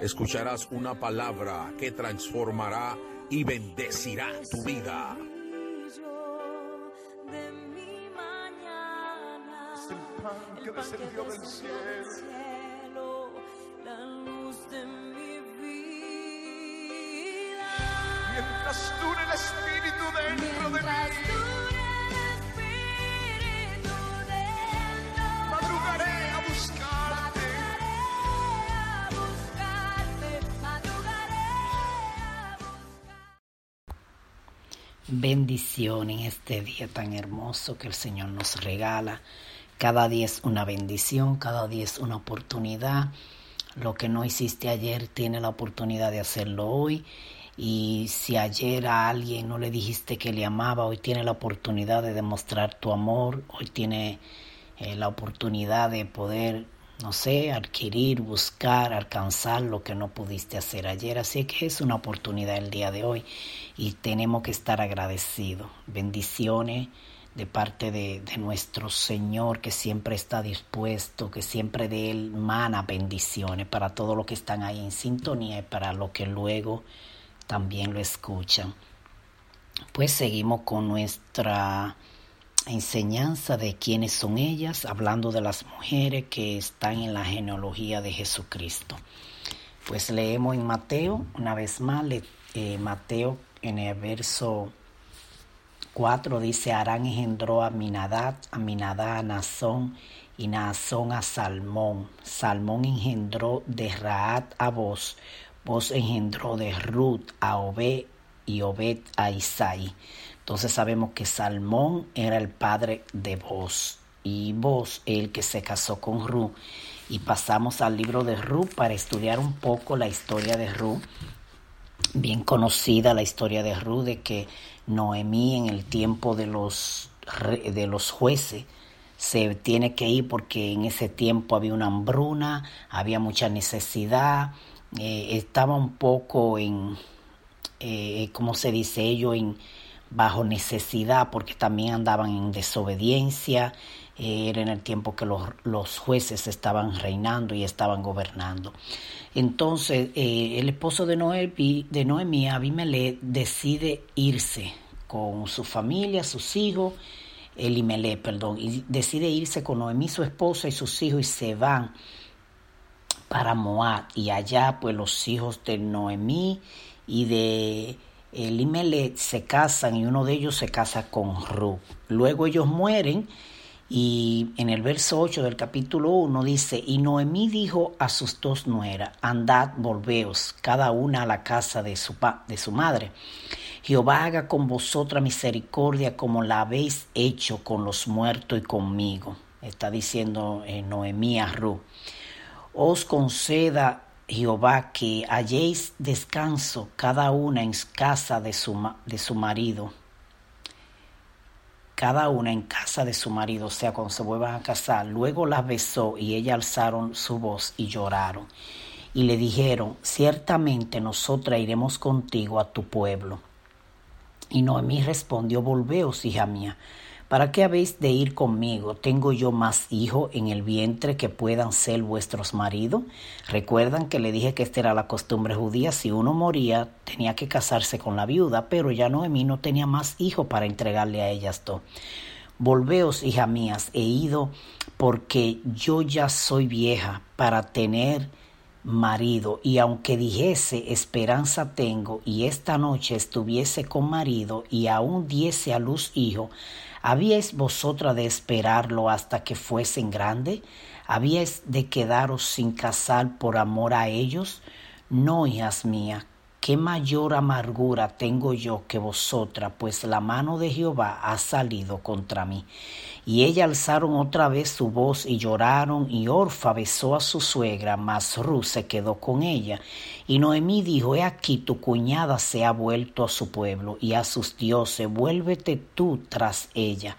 Escucharás una palabra que transformará y bendecirá tu vida. Es el pan que descendió del cielo. Mientras dure el Espíritu dentro de mí. Bendición en este día tan hermoso que el Señor nos regala. Cada día es una bendición, cada día es una oportunidad. Lo que no hiciste ayer tiene la oportunidad de hacerlo hoy. Y si ayer a alguien no le dijiste que le amaba, hoy tiene la oportunidad de demostrar tu amor, hoy tiene eh, la oportunidad de poder, no sé, adquirir, buscar, alcanzar lo que no pudiste hacer ayer. Así que es una oportunidad el día de hoy y tenemos que estar agradecidos. Bendiciones de parte de, de, nuestro Señor que siempre está dispuesto, que siempre de Él mana bendiciones para todos los que están ahí en sintonía y para los que luego también lo escuchan. Pues seguimos con nuestra enseñanza de quiénes son ellas, hablando de las mujeres que están en la genealogía de Jesucristo. Pues leemos en Mateo, una vez más, eh, Mateo en el verso 4 dice, Arán engendró a Minadad, a Minadad a Nazón, y Nazón a Salmón. Salmón engendró de Raat a Vos, Vos engendró de Ruth a Obed, y Obed a Isaí. Entonces sabemos que Salmón era el padre de Vos, y Vos el que se casó con Ruth. Y pasamos al libro de Ruth para estudiar un poco la historia de Ruth bien conocida la historia de Ruth, de que Noemí en el tiempo de los, de los jueces se tiene que ir porque en ese tiempo había una hambruna, había mucha necesidad, eh, estaba un poco en, eh, ¿cómo se dice ello? En, bajo necesidad porque también andaban en desobediencia, eh, era en el tiempo que los, los, jueces estaban reinando y estaban gobernando. Entonces eh, el esposo de, Noemi, de Noemí, Abimelech, decide irse con su familia, sus hijos, Elimelech, perdón, y decide irse con Noemí, su esposa y sus hijos y se van para Moab y allá pues los hijos de Noemí y de Elimelech se casan y uno de ellos se casa con Ruth. Luego ellos mueren y en el verso 8 del capítulo 1 dice, y Noemí dijo a sus dos nueras, andad, volveos, cada una a la casa de su, de su madre. Jehová haga con vosotras misericordia como la habéis hecho con los muertos y conmigo. Está diciendo eh, Noemí a Ruth. Os conceda Jehová que halléis descanso cada una en casa de su, de su marido cada una en casa de su marido, o sea, cuando se vuelvan a casar. Luego las besó y ella alzaron su voz y lloraron. Y le dijeron, ciertamente nosotras iremos contigo a tu pueblo. Y Noemí respondió, volveos, hija mía, ¿Para qué habéis de ir conmigo? ¿Tengo yo más hijos en el vientre que puedan ser vuestros maridos? Recuerdan que le dije que esta era la costumbre judía, si uno moría tenía que casarse con la viuda, pero ya Noemí no tenía más hijos para entregarle a ellas dos. Volveos, hija mías, he ido porque yo ya soy vieja para tener marido, y aunque dijese esperanza tengo, y esta noche estuviese con marido, y aún diese a luz hijo, ¿Habíais vosotras de esperarlo hasta que fuesen grandes? ¿Habíais de quedaros sin casar por amor a ellos? No, hijas mías, qué mayor amargura tengo yo que vosotras, pues la mano de Jehová ha salido contra mí. Y ella alzaron otra vez su voz y lloraron, y Orfa besó a su suegra, mas Ruth se quedó con ella. Y Noemí dijo, he aquí tu cuñada se ha vuelto a su pueblo y a sus dioses, vuélvete tú tras ella.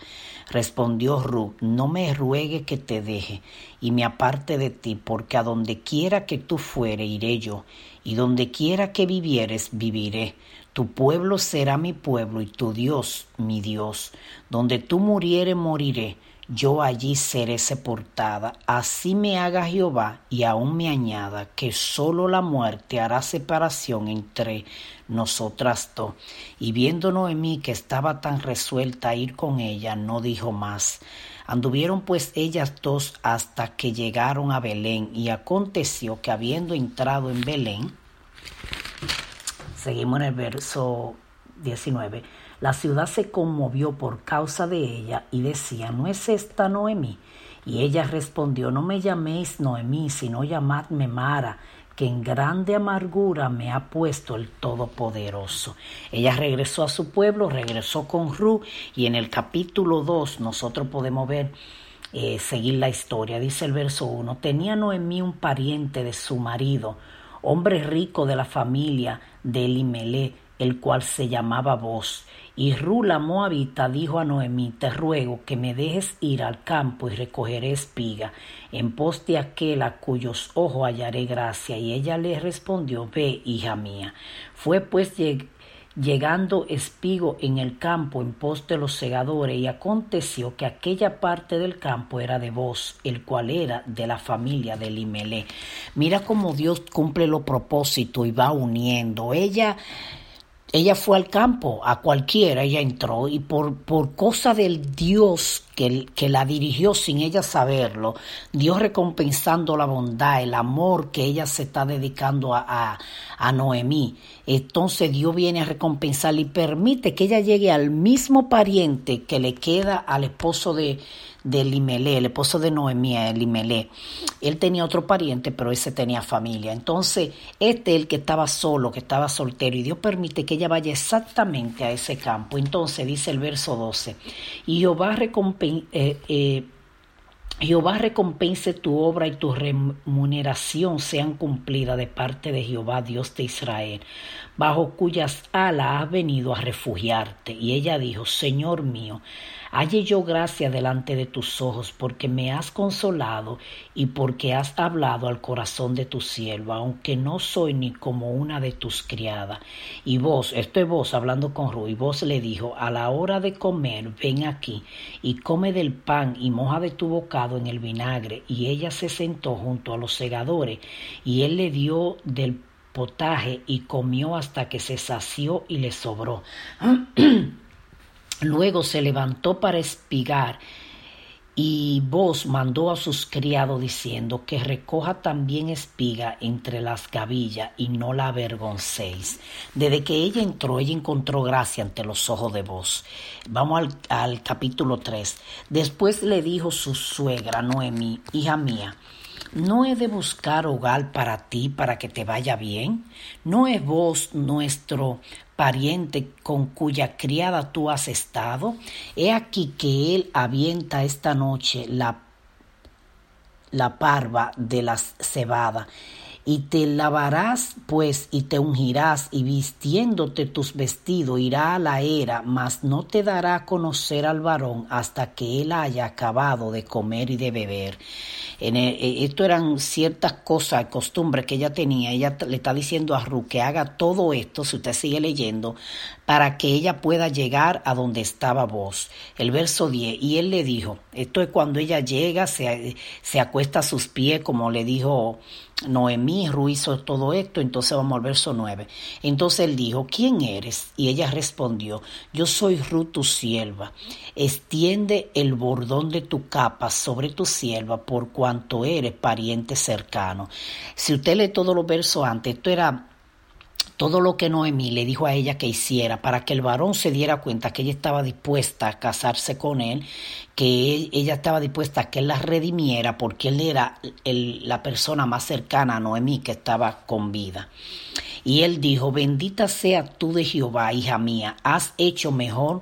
Respondió Ruth, no me ruegue que te deje y me aparte de ti, porque a donde quiera que tú fuere iré yo, y donde quiera que vivieres viviré. Tu pueblo será mi pueblo y tu Dios mi Dios. Donde tú murieres moriré, yo allí seré sepultada. Así me haga Jehová y aún me añada que sólo la muerte hará separación entre nosotras dos. Y viendo Noemí que estaba tan resuelta a ir con ella, no dijo más. Anduvieron pues ellas dos hasta que llegaron a Belén, y aconteció que habiendo entrado en Belén, Seguimos en el verso 19. La ciudad se conmovió por causa de ella y decía, ¿no es esta Noemí? Y ella respondió, no me llaméis Noemí, sino llamadme Mara, que en grande amargura me ha puesto el Todopoderoso. Ella regresó a su pueblo, regresó con Ru, y en el capítulo 2 nosotros podemos ver eh, seguir la historia. Dice el verso 1, tenía Noemí un pariente de su marido, hombre rico de la familia de Elimelech, el cual se llamaba Boz. Y Rula Moabita dijo a Noemí, te ruego que me dejes ir al campo y recogeré espiga, en pos de aquel a cuyos ojos hallaré gracia. Y ella le respondió, ve, hija mía. Fue pues llegando espigo en el campo en pos de los segadores, y aconteció que aquella parte del campo era de vos, el cual era de la familia de Limelé. Mira cómo Dios cumple los propósitos y va uniendo. Ella ella fue al campo, a cualquiera, ella entró y por, por cosa del Dios que, que, la dirigió sin ella saberlo, Dios recompensando la bondad, el amor que ella se está dedicando a, a, a Noemí. Entonces Dios viene a recompensarla y permite que ella llegue al mismo pariente que le queda al esposo de, de Limelé, el esposo de Noemí, Limelé. Él tenía otro pariente, pero ese tenía familia. Entonces, este es el que estaba solo, que estaba soltero, y Dios permite que ella vaya exactamente a ese campo. Entonces, dice el verso 12, y Jehová recompensa... Eh, eh, Jehová recompense tu obra y tu remuneración sean cumplidas de parte de Jehová, Dios de Israel, bajo cuyas alas has venido a refugiarte. Y ella dijo, Señor mío, Halle yo gracia delante de tus ojos, porque me has consolado y porque has hablado al corazón de tu sierva, aunque no soy ni como una de tus criadas. Y vos, esto es vos hablando con Ru, y vos le dijo, a la hora de comer, ven aquí y come del pan y moja de tu bocado en el vinagre. Y ella se sentó junto a los segadores, y él le dio del potaje y comió hasta que se sació y le sobró. Luego se levantó para espigar y vos mandó a sus criados diciendo que recoja también espiga entre las gavillas y no la avergoncéis. Desde que ella entró, ella encontró gracia ante los ojos de vos. Vamos al, capítulo 3. Después le dijo su suegra Noemi, hija mía, ¿No he de buscar hogar para ti para que te vaya bien? ¿No es vos nuestro pariente con cuya criada tú has estado? He aquí que él avienta esta noche la, la parva de la cebada y te lavarás pues y te ungirás y vistiéndote tus vestidos irá a la era, mas no te dará a conocer al varón hasta que él haya acabado de comer y de beber. En e, esto eran ciertas cosas, costumbres que ella tenía. Ella le está diciendo a Ru que haga todo esto, si usted sigue leyendo, para que ella pueda llegar a donde estaba vos. El verso 10, y él le dijo, esto es cuando ella llega, se, se acuesta a sus pies, como le dijo Noemí, Ru hizo todo esto, entonces vamos al verso 9. Entonces él dijo, ¿quién eres? Y ella respondió, yo soy Ru tu sierva. Extiende el bordón de tu capa sobre tu sierva por cuanto eres pariente cercano. Si usted lee todos los versos antes, esto era todo lo que Noemí le dijo a ella que hiciera para que el varón se diera cuenta que ella estaba dispuesta a casarse con él, que ella estaba dispuesta a que él la redimiera porque él era la persona más cercana a Noemí que estaba con vida. Y él dijo, bendita sea tú de Jehová, hija mía, has hecho mejor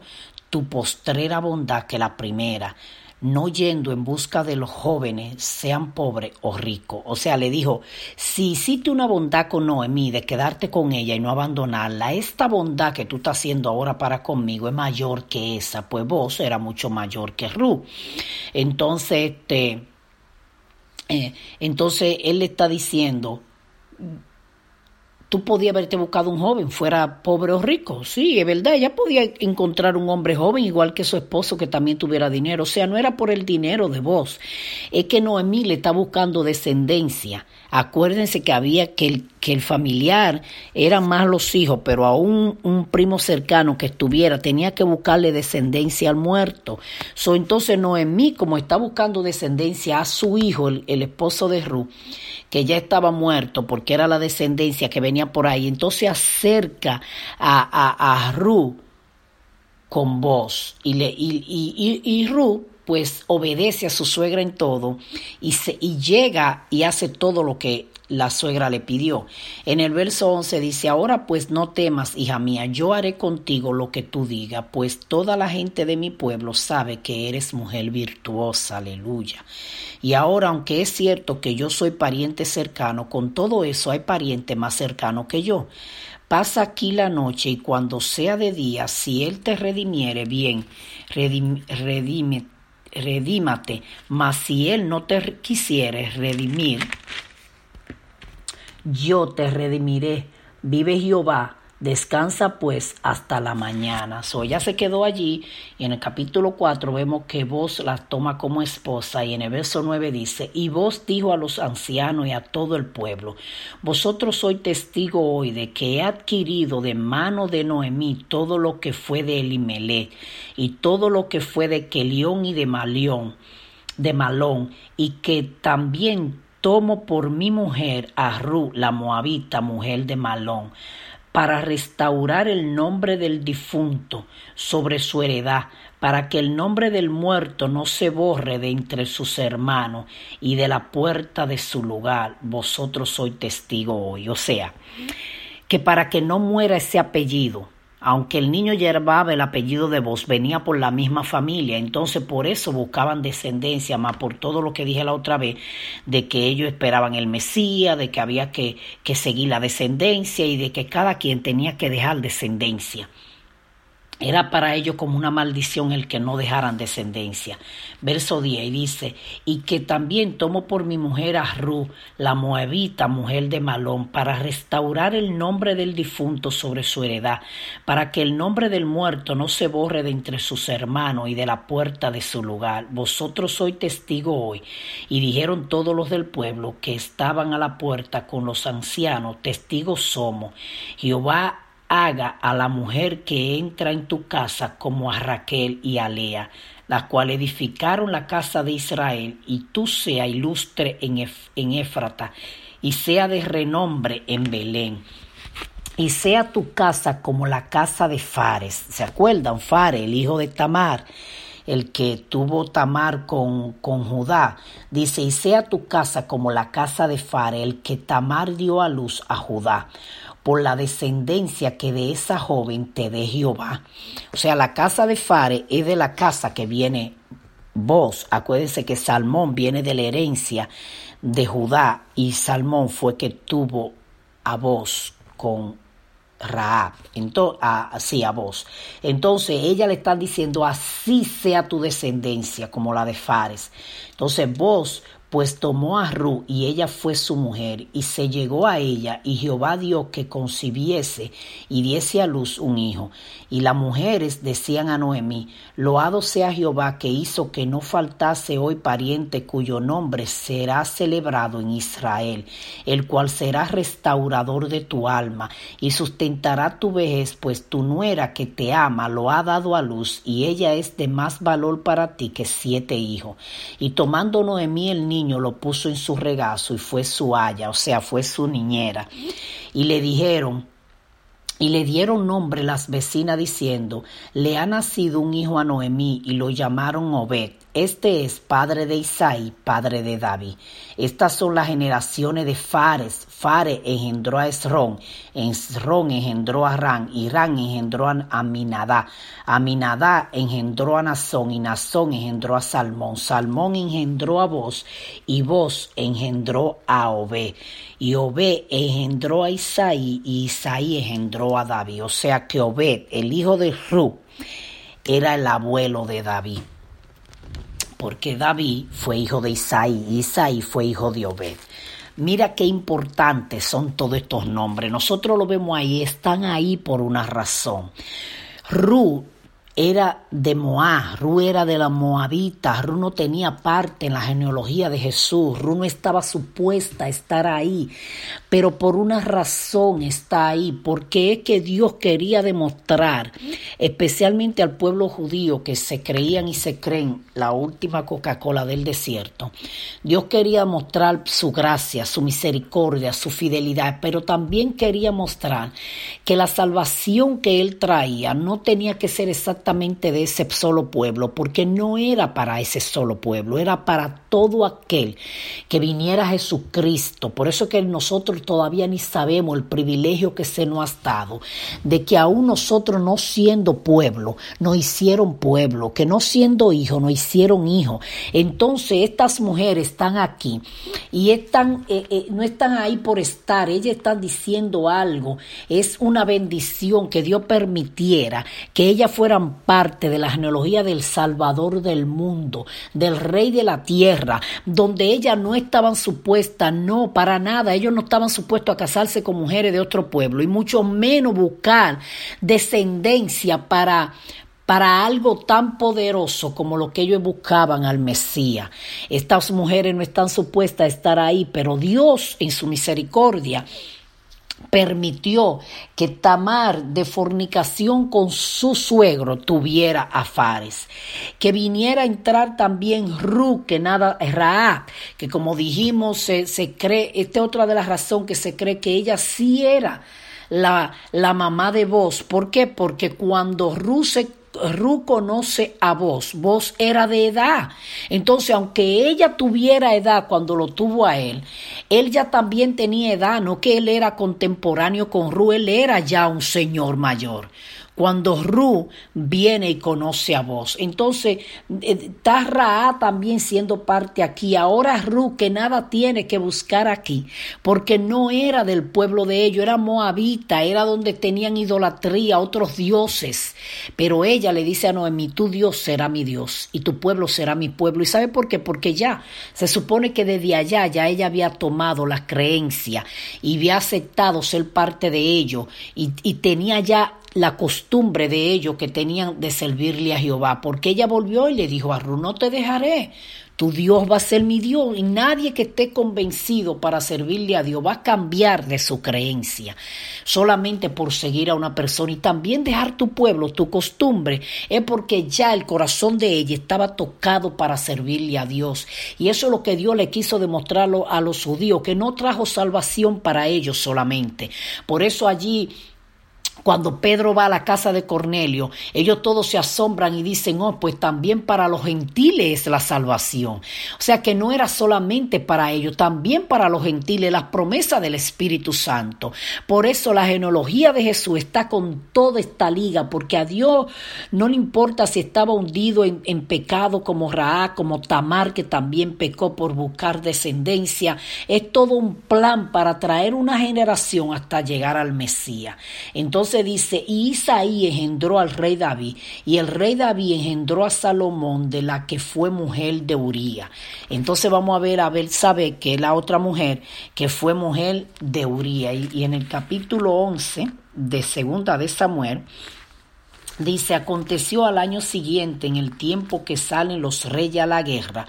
tu postrera bondad que la primera no yendo en busca de los jóvenes, sean pobres o ricos. O sea, le dijo, si hiciste una bondad con Noemí de quedarte con ella y no abandonarla, esta bondad que tú estás haciendo ahora para conmigo es mayor que esa, pues vos era mucho mayor que Ru. Entonces, este, eh, entonces él le está diciendo, tú podías haberte buscado un joven, fuera pobre o rico. Sí, es verdad, ella podía encontrar un hombre joven igual que su esposo que también tuviera dinero. O sea, no era por el dinero de vos. Es que Noemí le está buscando descendencia. Acuérdense que había que el, que el familiar eran más los hijos, pero a un, primo cercano que estuviera tenía que buscarle descendencia al muerto. So, entonces Noemí, como está buscando descendencia a su hijo, el, esposo de Ruth, que ya estaba muerto porque era la descendencia que venía por ahí. Entonces acerca a, a, Ru con voz y, le, y, y, y, Ru pues obedece a su suegra en todo y, se, y llega y hace todo lo que la suegra le pidió. En el verso 11 dice, ahora pues no temas, hija mía, yo haré contigo lo que tú digas, pues toda la gente de mi pueblo sabe que eres mujer virtuosa, aleluya. Y ahora, aunque es cierto que yo soy pariente cercano, con todo eso hay pariente más cercano que yo. Pasa aquí la noche y cuando sea de día, si él te redimiere, bien, redime, redímate, mas si él no te quisiere redimir, yo te redimiré, vive Jehová, descansa pues hasta la mañana. So ella se quedó allí. Y en el capítulo 4 vemos que vos la toma como esposa. Y en el verso 9 dice, y vos dijo a los ancianos y a todo el pueblo, vosotros sois testigo hoy de que he adquirido de mano de Noemí todo lo que fue de Elimelech y todo lo que fue de Kelión y de Malión, de Malón, y que también tomo por mi mujer a Ru, la moabita, mujer de Malón, para restaurar el nombre del difunto sobre su heredad, para que el nombre del muerto no se borre de entre sus hermanos y de la puerta de su lugar. Vosotros sois testigo hoy. O sea, que para que no muera ese apellido, aunque el niño llevaba el apellido de vos, venía por la misma familia, entonces por eso buscaban descendencia, más por todo lo que dije la otra vez, de que ellos esperaban el Mesías, de que había que, que seguir la descendencia y de que cada quien tenía que dejar descendencia. Era para ellos como una maldición el que no dejaran descendencia. Verso 10 dice, y que también tomo por mi mujer a Ru, la moabita, mujer de Malón, para restaurar el nombre del difunto sobre su heredad, para que el nombre del muerto no se borre de entre sus hermanos y de la puerta de su lugar. Vosotros sois testigo hoy. Y dijeron todos los del pueblo que estaban a la puerta con los ancianos, testigos somos. Jehová haga a la mujer que entra en tu casa como a Raquel y a Lea, la cual edificaron la casa de Israel, y tú sea ilustre en, Éfrata, y sea de renombre en Belén. Y sea tu casa como la casa de Fares. ¿Se acuerdan? Fares, el hijo de Tamar, el que tuvo Tamar con, con Judá. Dice, y sea tu casa como la casa de Fares, el que Tamar dio a luz a Judá por la descendencia que de esa joven te dé Jehová. O sea, la casa de Fare es de la casa que viene vos. Acuérdense que Salmón viene de la herencia de Judá y Salmón fue que tuvo a vos con Raab, entonces, así a vos. Entonces ella le está diciendo, así sea tu descendencia como la de Fares. Entonces vos pues tomó a Ru y ella fue su mujer, y se llegó a ella, y Jehová dio que concibiese y diese a luz un hijo. Y las mujeres decían a Noemí, Loado sea Jehová que hizo que no faltase hoy pariente cuyo nombre será celebrado en Israel, el cual será restaurador de tu alma, y sustentará tu vejez, pues tu nuera que te ama lo ha dado a luz, y ella es de más valor para ti que siete hijos. Y tomando Noemí el lo puso en su regazo y fue su haya, o sea, fue su niñera. Y le dijeron, y le dieron nombre las vecinas diciendo, le ha nacido un hijo a Noemí y lo llamaron Obed. Este es padre de Isaí, padre de David. Estas son las generaciones de Fares. Fares engendró a Esrón, Esrón engendró a Ran, y Ran engendró a Aminadá. Aminadá engendró a Nazón, y Nazón engendró a Salmón. Salmón engendró a Vos, y Vos engendró a Obed. Y Obed engendró a Isaí, y Isaí engendró a David. O sea que Obed, el hijo de Ru, era el abuelo de David porque David fue hijo de Isaí Isaí fue hijo de Obed. Mira qué importantes son todos estos nombres. Nosotros lo vemos ahí, están ahí por una razón. Ru era de Moab, Ru era de la Moabita, Ru no tenía parte en la genealogía de Jesús, Ru no estaba supuesta a estar ahí, pero por una razón está ahí, porque es que Dios quería demostrar, especialmente al pueblo judío que se creían y se creen la última Coca-Cola del desierto, Dios quería mostrar su gracia, su misericordia, su fidelidad, pero también quería mostrar que la salvación que Él traía no tenía que ser de ese solo pueblo, porque no era para ese solo pueblo, era para todo aquel que viniera Jesucristo. Por eso que nosotros todavía ni sabemos el privilegio que se nos ha dado, de que aún nosotros no siendo pueblo, nos hicieron pueblo, que no siendo hijo, nos hicieron hijo. Entonces estas mujeres están aquí y están, eh, eh, no están ahí por estar, ellas están diciendo algo. Es una bendición que Dios permitiera que ellas fueran parte de la genealogía del Salvador del mundo, del Rey de la tierra, donde ellas no estaban supuestas, no, para nada, ellos no estaban supuestos a casarse con mujeres de otro pueblo y mucho menos buscar descendencia para para algo tan poderoso como lo que ellos buscaban al Mesías. Estas mujeres no están supuestas a estar ahí, pero Dios en su misericordia permitió que Tamar de fornicación con su suegro tuviera a Fares, que viniera a entrar también Ru, que nada Raab, que como dijimos se, se cree, esta es otra de las razones que se cree que ella sí era la, la mamá de vos. ¿Por qué? Porque cuando Ru se Ru conoce a vos, vos era de edad. Entonces, aunque ella tuviera edad cuando lo tuvo a él, él ya también tenía edad, no que él era contemporáneo con Ru, él era ya un señor mayor cuando Ru viene y conoce a vos. Entonces, eh, está Ra también siendo parte aquí. Ahora Ru, que nada tiene que buscar aquí, porque no era del pueblo de ellos, era moabita, era donde tenían idolatría, otros dioses. Pero ella le dice a Noemi, tu Dios será mi Dios y tu pueblo será mi pueblo. ¿Y sabe por qué? Porque ya se supone que desde allá ya ella había tomado la creencia y había aceptado ser parte de ello y, y tenía ya la costumbre de ellos que tenían de servirle a Jehová, porque ella volvió y le dijo a Ru, no te dejaré, tu Dios va a ser mi Dios y nadie que esté convencido para servirle a Dios va a cambiar de su creencia solamente por seguir a una persona y también dejar tu pueblo, tu costumbre, es porque ya el corazón de ella estaba tocado para servirle a Dios. Y eso es lo que Dios le quiso demostrarlo a los judíos, que no trajo salvación para ellos solamente. Por eso allí cuando Pedro va a la casa de Cornelio, ellos todos se asombran y dicen, oh, pues también para los gentiles es la salvación. O sea que no era solamente para ellos, también para los gentiles, las promesas del Espíritu Santo. Por eso la genealogía de Jesús está con toda esta liga, porque a Dios no le importa si estaba hundido en, pecado como Raá, como Tamar, que también pecó por buscar descendencia. Es todo un plan para traer una generación hasta llegar al Mesías. Entonces, Dice, y Isaí engendró al rey David, y el rey David engendró a Salomón de la que fue mujer de Uría. Entonces vamos a ver a sabe que la otra mujer que fue mujer de Uría. Y, y en el capítulo 11 de segunda de Samuel, Dice, aconteció al año siguiente, en el tiempo que salen los reyes a la guerra,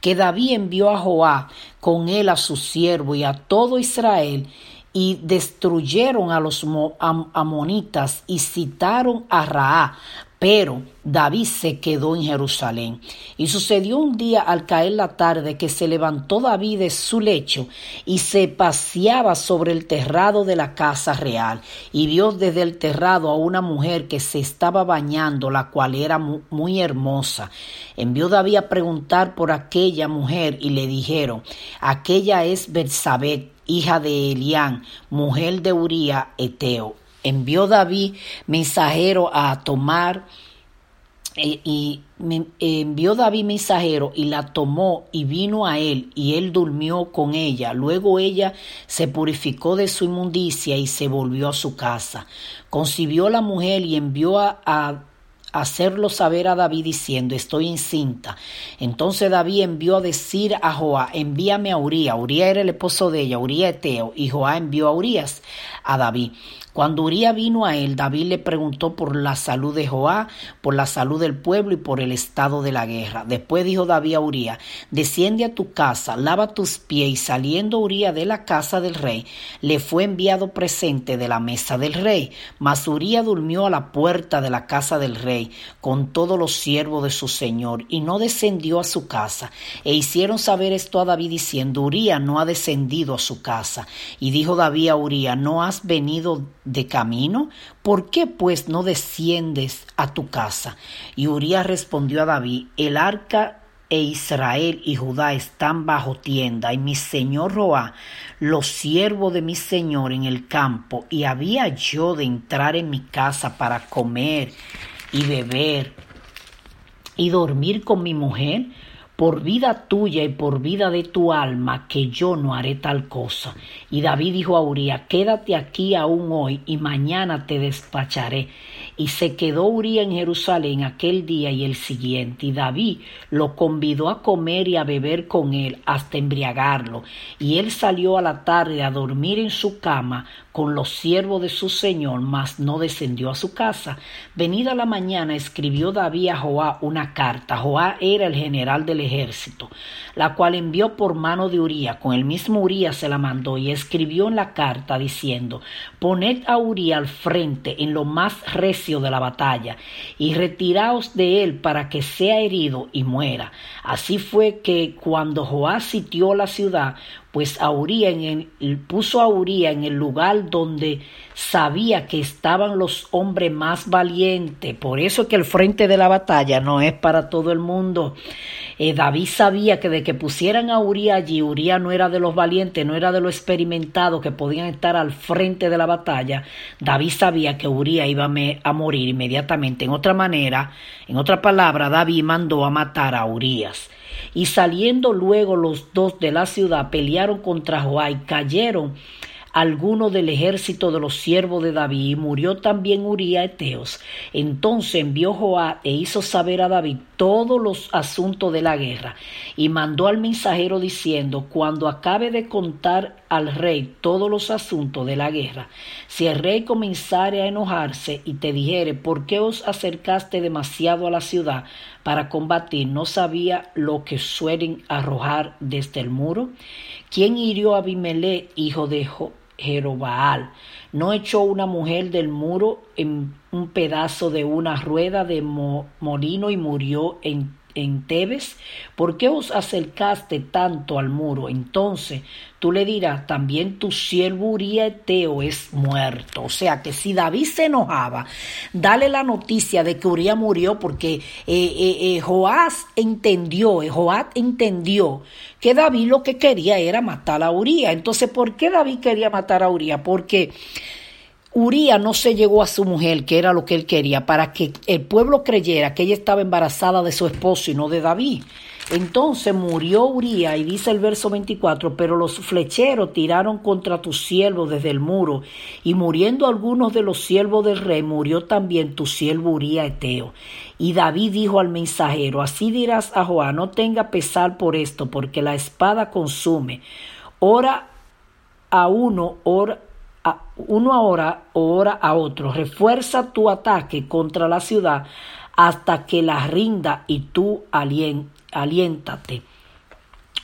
que David envió a Joá con él a su siervo y a todo Israel, y destruyeron a los amonitas y citaron a Raá pero David se quedó en Jerusalén. Y sucedió un día al caer la tarde que se levantó David de su lecho y se paseaba sobre el terrado de la casa real y vio desde el terrado a una mujer que se estaba bañando, la cual era muy hermosa. Envió David a preguntar por aquella mujer y le dijeron, aquella es Bersabet, hija de Elián, mujer de Uría Eteo envió David mensajero a tomar eh, y envió David mensajero y la tomó y vino a él y él durmió con ella. Luego ella se purificó de su inmundicia y se volvió a su casa. Concibió la mujer y envió a hacerlo saber a David diciendo, estoy encinta. Entonces David envió a decir a Joá, envíame a Uría. Uría era el esposo de ella, Uría Eteo, y Joá envió a Urías a David. Cuando Uría vino a él, David le preguntó por la salud de Joá, por la salud del pueblo y por el estado de la guerra. Después dijo David a Uría, desciende a tu casa, lava tus pies, y saliendo Uría de la casa del rey, le fue enviado presente de la mesa del rey. Mas Uría durmió a la puerta de la casa del rey, con todos los siervos de su señor, y no descendió a su casa. E hicieron saber esto a David diciendo, Uría no ha descendido a su casa. Y dijo David a Uría, no has venido de camino? ¿Por qué pues no desciendes a tu casa? Y Urías respondió a David, el arca e Israel y Judá están bajo tienda, y mi señor Roá, los siervos de mi señor en el campo, y había yo de entrar en mi casa para comer y beber y dormir con mi mujer por vida tuya y por vida de tu alma, que yo no haré tal cosa. Y David dijo a Uría, quédate aquí aún hoy y mañana te despacharé. Y se quedó Uría en Jerusalén aquel día y el siguiente, y David lo convidó a comer y a beber con él hasta embriagarlo. Y él salió a la tarde a dormir en su cama con los siervos de su señor, mas no descendió a su casa. Venida la mañana escribió David a Joá una carta. Joá era el general del ejército, la cual envió por mano de Uría. Con el mismo Uría se la mandó y escribió en la carta diciendo, poned a Uría al frente en lo más de la batalla y retiraos de él para que sea herido y muera. Así fue que cuando Joá sitió la ciudad, pues a en el, puso a Uría en el lugar donde sabía que estaban los hombres más valientes. Por eso que el frente de la batalla no es para todo el mundo. Eh, David sabía que de que pusieran a Uría allí, Uría no era de los valientes, no era de los experimentados que podían estar al frente de la batalla. David sabía que Uría iba a morir inmediatamente. En otra manera, en otra palabra, David mandó a matar a Urías. Y saliendo luego los dos de la ciudad pelearon contra Joá y cayeron algunos del ejército de los siervos de David y murió también Uría Eteos. Entonces envió Joá e hizo saber a David todos los asuntos de la guerra y mandó al mensajero diciendo cuando acabe de contar al rey todos los asuntos de la guerra, si el rey comenzare a enojarse y te dijere por qué os acercaste demasiado a la ciudad para combatir, no sabía lo que suelen arrojar desde el muro. ¿Quién hirió a Abimelech, hijo de Jerobaal? ¿No echó una mujer del muro en un pedazo de una rueda de molino y murió en en Tebes? ¿Por qué os acercaste tanto al muro? Entonces tú le dirás, también tu siervo Uría Eteo es muerto. O sea que si David se enojaba, dale la noticia de que Uría murió porque eh, eh, eh Joás entendió, eh, Joás entendió que David lo que quería era matar a Uría. Entonces, ¿por qué David quería matar a Uría? Porque Uría no se llegó a su mujer, que era lo que él quería, para que el pueblo creyera que ella estaba embarazada de su esposo y no de David. Entonces murió Uría, y dice el verso 24, pero los flecheros tiraron contra tu siervo desde el muro, y muriendo algunos de los siervos del rey, murió también tu siervo Uría Eteo. Y David dijo al mensajero, así dirás a Joá, no tenga pesar por esto, porque la espada consume. Ora a uno, ora a uno ahora, ora a otro. Refuerza tu ataque contra la ciudad hasta que la rinda y tú aliéntate.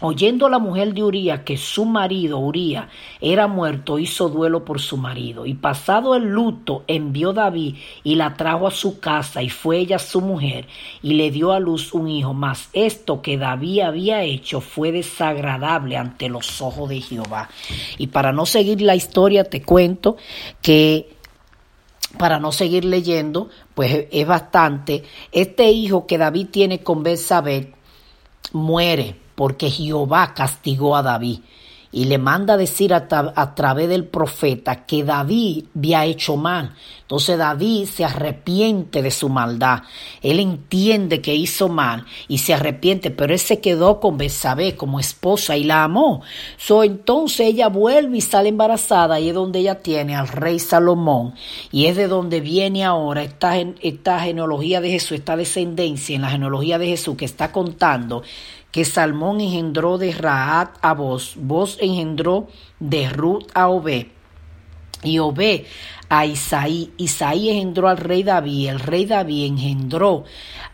Oyendo la mujer de Uría que su marido Uría era muerto, hizo duelo por su marido. Y pasado el luto, envió David y la trajo a su casa, y fue ella su mujer, y le dio a luz un hijo. Mas esto que David había hecho fue desagradable ante los ojos de Jehová. Y para no seguir la historia, te cuento que para no seguir leyendo, pues es bastante. Este hijo que David tiene con Betsabé muere porque Jehová castigó a David y le manda decir a, través del profeta que David había hecho mal. Entonces David se arrepiente de su maldad. Él entiende que hizo mal y se arrepiente, pero él se quedó con Betsabé como esposa y la amó. So, entonces ella vuelve y sale embarazada y es donde ella tiene al rey Salomón y es de donde viene ahora esta, esta genealogía de Jesús, esta descendencia en la genealogía de Jesús que está contando que Salmón engendró de Raat a Vos, Vos engendró de Ruth a Obé, y Obé a Isaí, Isaí engendró al rey David, el rey David engendró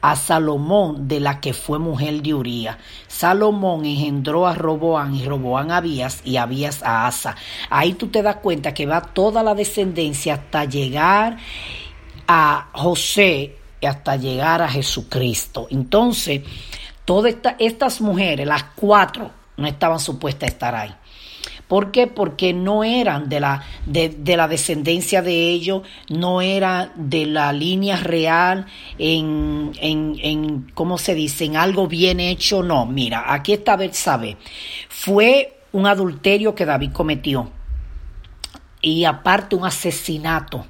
a Salomón, de la que fue mujer de Uría. Salomón engendró a Roboán y Roboán a Abías y Abías a Asa. Ahí tú te das cuenta que va toda la descendencia hasta llegar a José y hasta llegar a Jesucristo. Entonces, Todas estas mujeres, las cuatro, no estaban supuestas a estar ahí. ¿Por qué? Porque no eran de la, de, la descendencia de ellos, no eran de la línea real en, en, en, ¿cómo se dice? En algo bien hecho. No, mira, aquí está sabe Fue un adulterio que David cometió. Y aparte un asesinato.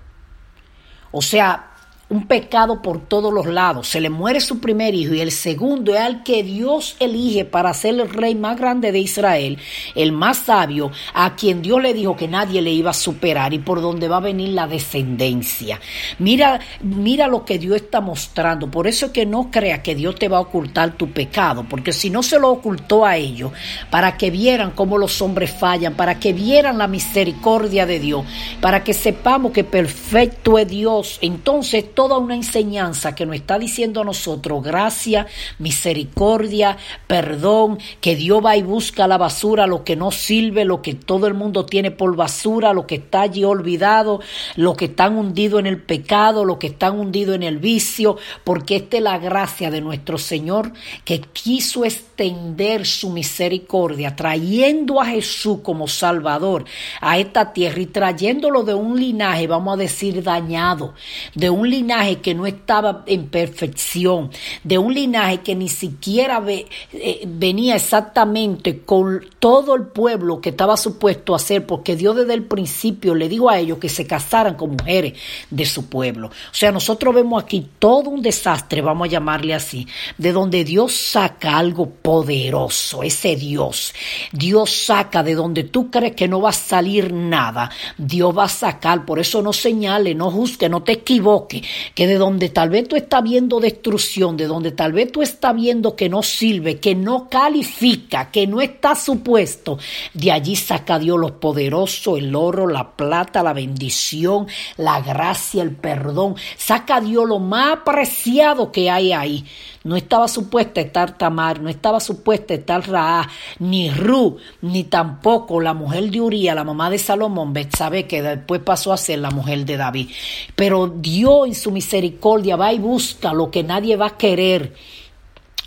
O sea, un pecado por todos los lados. Se le muere su primer hijo y el segundo es al que Dios elige para ser el rey más grande de Israel, el más sabio, a quien Dios le dijo que nadie le iba a superar y por donde va a venir la descendencia. Mira, mira lo que Dios está mostrando. Por eso es que no crea que Dios te va a ocultar tu pecado, porque si no se lo ocultó a ellos, para que vieran cómo los hombres fallan, para que vieran la misericordia de Dios, para que sepamos que perfecto es Dios, entonces toda una enseñanza que nos está diciendo a nosotros gracia, misericordia, perdón, que Dios va y busca la basura, lo que no sirve, lo que todo el mundo tiene por basura, lo que está allí olvidado, lo que están hundido en el pecado, lo que están hundido en el vicio, porque esta es la gracia de nuestro Señor que quiso extender su misericordia, trayendo a Jesús como Salvador a esta tierra y trayéndolo de un linaje, vamos a decir, dañado, de un linaje linaje que no estaba en perfección, de un linaje que ni siquiera eh, venía exactamente con todo el pueblo que estaba supuesto a ser, porque Dios desde el principio le dijo a ellos que se casaran con mujeres de su pueblo. O sea, nosotros vemos aquí todo un desastre, vamos a llamarle así, de donde Dios saca algo poderoso, ese Dios. Dios saca de donde tú crees que no va a salir nada, Dios va a sacar, por eso no señale, no juzgue, no te equivoque, que de donde tal vez tú estás viendo destrucción, de donde tal vez tú estás viendo que no sirve, que no califica, que no está supuesto, de allí saca Dios los poderosos, el oro, la plata, la bendición, la gracia, el perdón, saca Dios lo más preciado que hay ahí. No estaba supuesta estar Tamar, no estaba supuesta estar Ra, ni Ru, ni tampoco la mujer de Uría, la mamá de Salomón, Betsabé, que después pasó a ser la mujer de David. Pero Dios en su misericordia va y busca lo que nadie va a querer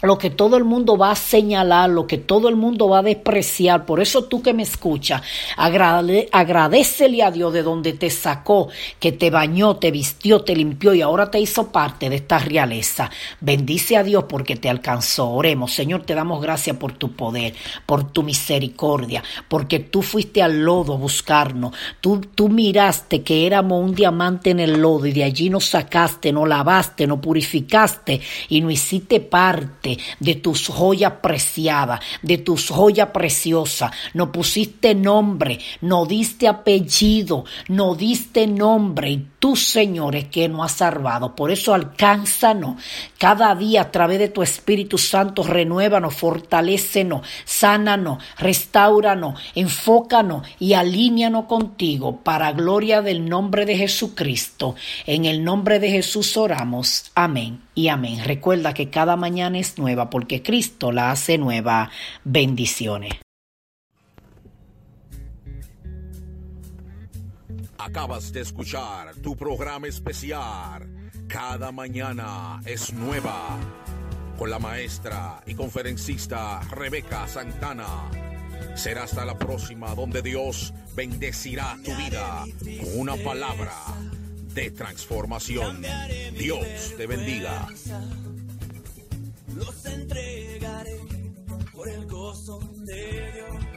lo que todo el mundo va a señalar, lo que todo el mundo va a despreciar. Por eso tú que me escuchas, agradecele a Dios de donde te sacó, que te bañó, te vistió, te limpió y ahora te hizo parte de esta realeza. Bendice a Dios porque te alcanzó. Oremos, Señor, te damos gracias por tu poder, por tu misericordia, porque tú fuiste al lodo a buscarnos. Tú, tú miraste que éramos un diamante en el lodo y de allí nos sacaste, nos lavaste, nos purificaste y nos hiciste parte de tus joyas preciadas, de tus joyas preciosas. No pusiste nombre, no diste apellido, no diste nombre. Y tú, Señor, es que nos has salvado. Por eso alcánzanos cada día a través de tu Espíritu Santo. Renuévanos, fortalécenos, sánanos, restauranos, enfócanos y alíñanos contigo para gloria del nombre de Jesucristo. En el nombre de Jesús oramos. Amén y amén. Recuerda que cada mañana es nueva porque Cristo la hace nueva. Bendiciones. Acabas de escuchar tu programa especial. Cada mañana es nueva. Con la maestra y conferencista Rebeca Santana. Será hasta la próxima donde Dios bendecirá tu vida con una palabra de transformación. Dios te bendiga. Los entregaré por el gozo de Dios.